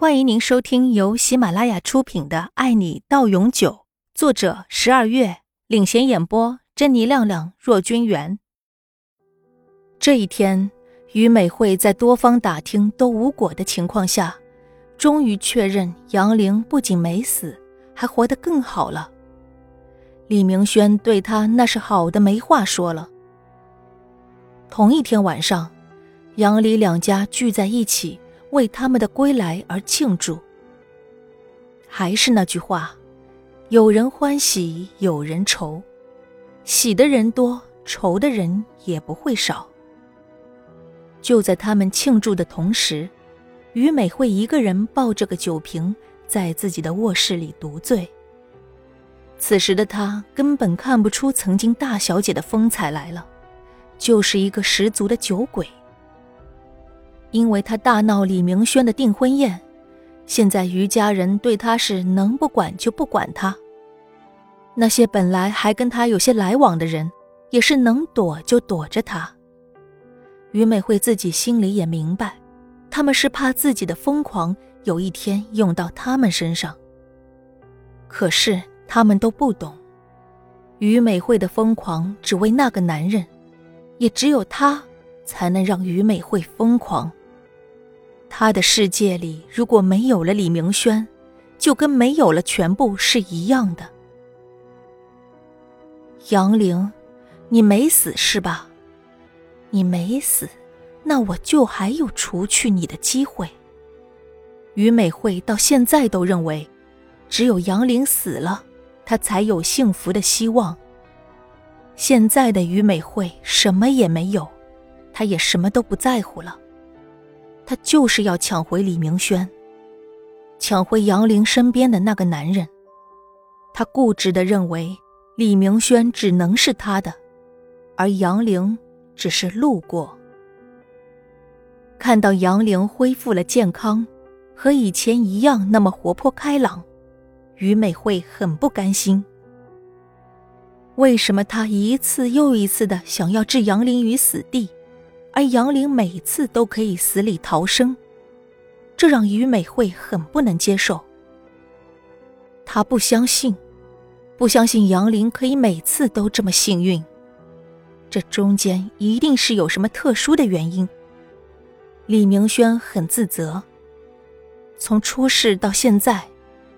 欢迎您收听由喜马拉雅出品的《爱你到永久》，作者十二月领衔演播，珍妮、亮亮、若君元。这一天，于美惠在多方打听都无果的情况下，终于确认杨玲不仅没死，还活得更好了。李明轩对她那是好的没话说了。同一天晚上，杨李两家聚在一起。为他们的归来而庆祝。还是那句话，有人欢喜有人愁，喜的人多，愁的人也不会少。就在他们庆祝的同时，于美惠一个人抱着个酒瓶，在自己的卧室里独醉。此时的她根本看不出曾经大小姐的风采来了，就是一个十足的酒鬼。因为他大闹李明轩的订婚宴，现在于家人对他是能不管就不管他。那些本来还跟他有些来往的人，也是能躲就躲着他。于美惠自己心里也明白，他们是怕自己的疯狂有一天用到他们身上。可是他们都不懂，于美惠的疯狂只为那个男人，也只有他才能让于美惠疯狂。他的世界里，如果没有了李明轩，就跟没有了全部是一样的。杨玲，你没死是吧？你没死，那我就还有除去你的机会。于美惠到现在都认为，只有杨玲死了，她才有幸福的希望。现在的于美惠什么也没有，她也什么都不在乎了。他就是要抢回李明轩，抢回杨玲身边的那个男人。他固执的认为李明轩只能是他的，而杨玲只是路过。看到杨玲恢复了健康，和以前一样那么活泼开朗，于美惠很不甘心。为什么他一次又一次的想要置杨玲于死地？而杨玲每次都可以死里逃生，这让于美惠很不能接受。她不相信，不相信杨玲可以每次都这么幸运，这中间一定是有什么特殊的原因。李明轩很自责，从出事到现在，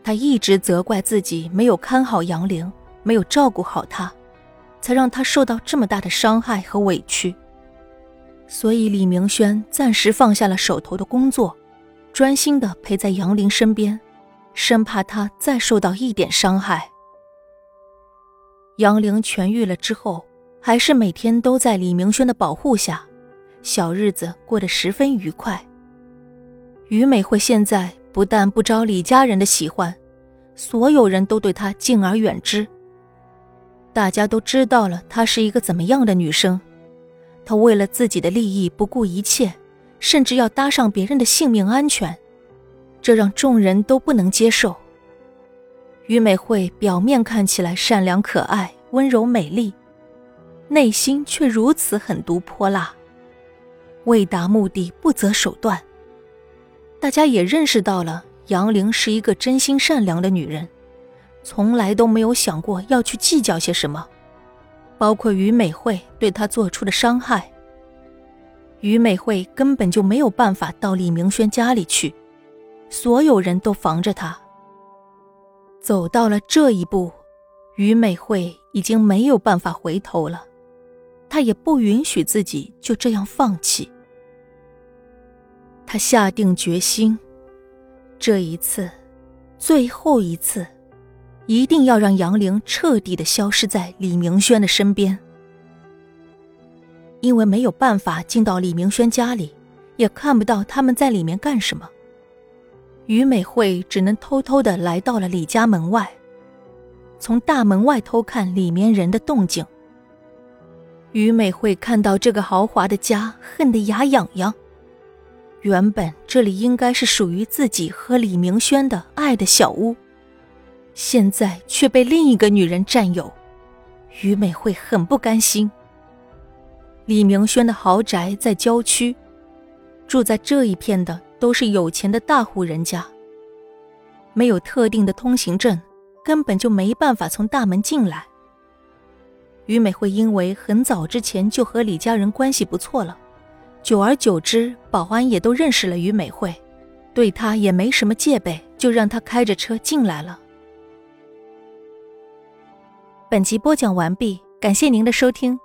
他一直责怪自己没有看好杨玲，没有照顾好她，才让她受到这么大的伤害和委屈。所以，李明轩暂时放下了手头的工作，专心的陪在杨玲身边，生怕她再受到一点伤害。杨玲痊愈了之后，还是每天都在李明轩的保护下，小日子过得十分愉快。于美惠现在不但不招李家人的喜欢，所有人都对她敬而远之。大家都知道了她是一个怎么样的女生。他为了自己的利益不顾一切，甚至要搭上别人的性命安全，这让众人都不能接受。于美惠表面看起来善良可爱、温柔美丽，内心却如此狠毒泼辣，为达目的不择手段。大家也认识到了杨玲是一个真心善良的女人，从来都没有想过要去计较些什么。包括于美惠对他做出的伤害，于美惠根本就没有办法到李明轩家里去，所有人都防着他。走到了这一步，于美惠已经没有办法回头了，她也不允许自己就这样放弃。她下定决心，这一次，最后一次。一定要让杨玲彻底的消失在李明轩的身边，因为没有办法进到李明轩家里，也看不到他们在里面干什么。于美惠只能偷偷的来到了李家门外，从大门外偷看里面人的动静。于美惠看到这个豪华的家，恨得牙痒痒。原本这里应该是属于自己和李明轩的爱的小屋。现在却被另一个女人占有，于美惠很不甘心。李明轩的豪宅在郊区，住在这一片的都是有钱的大户人家，没有特定的通行证，根本就没办法从大门进来。于美惠因为很早之前就和李家人关系不错了，久而久之，保安也都认识了于美惠，对她也没什么戒备，就让她开着车进来了。本集播讲完毕，感谢您的收听。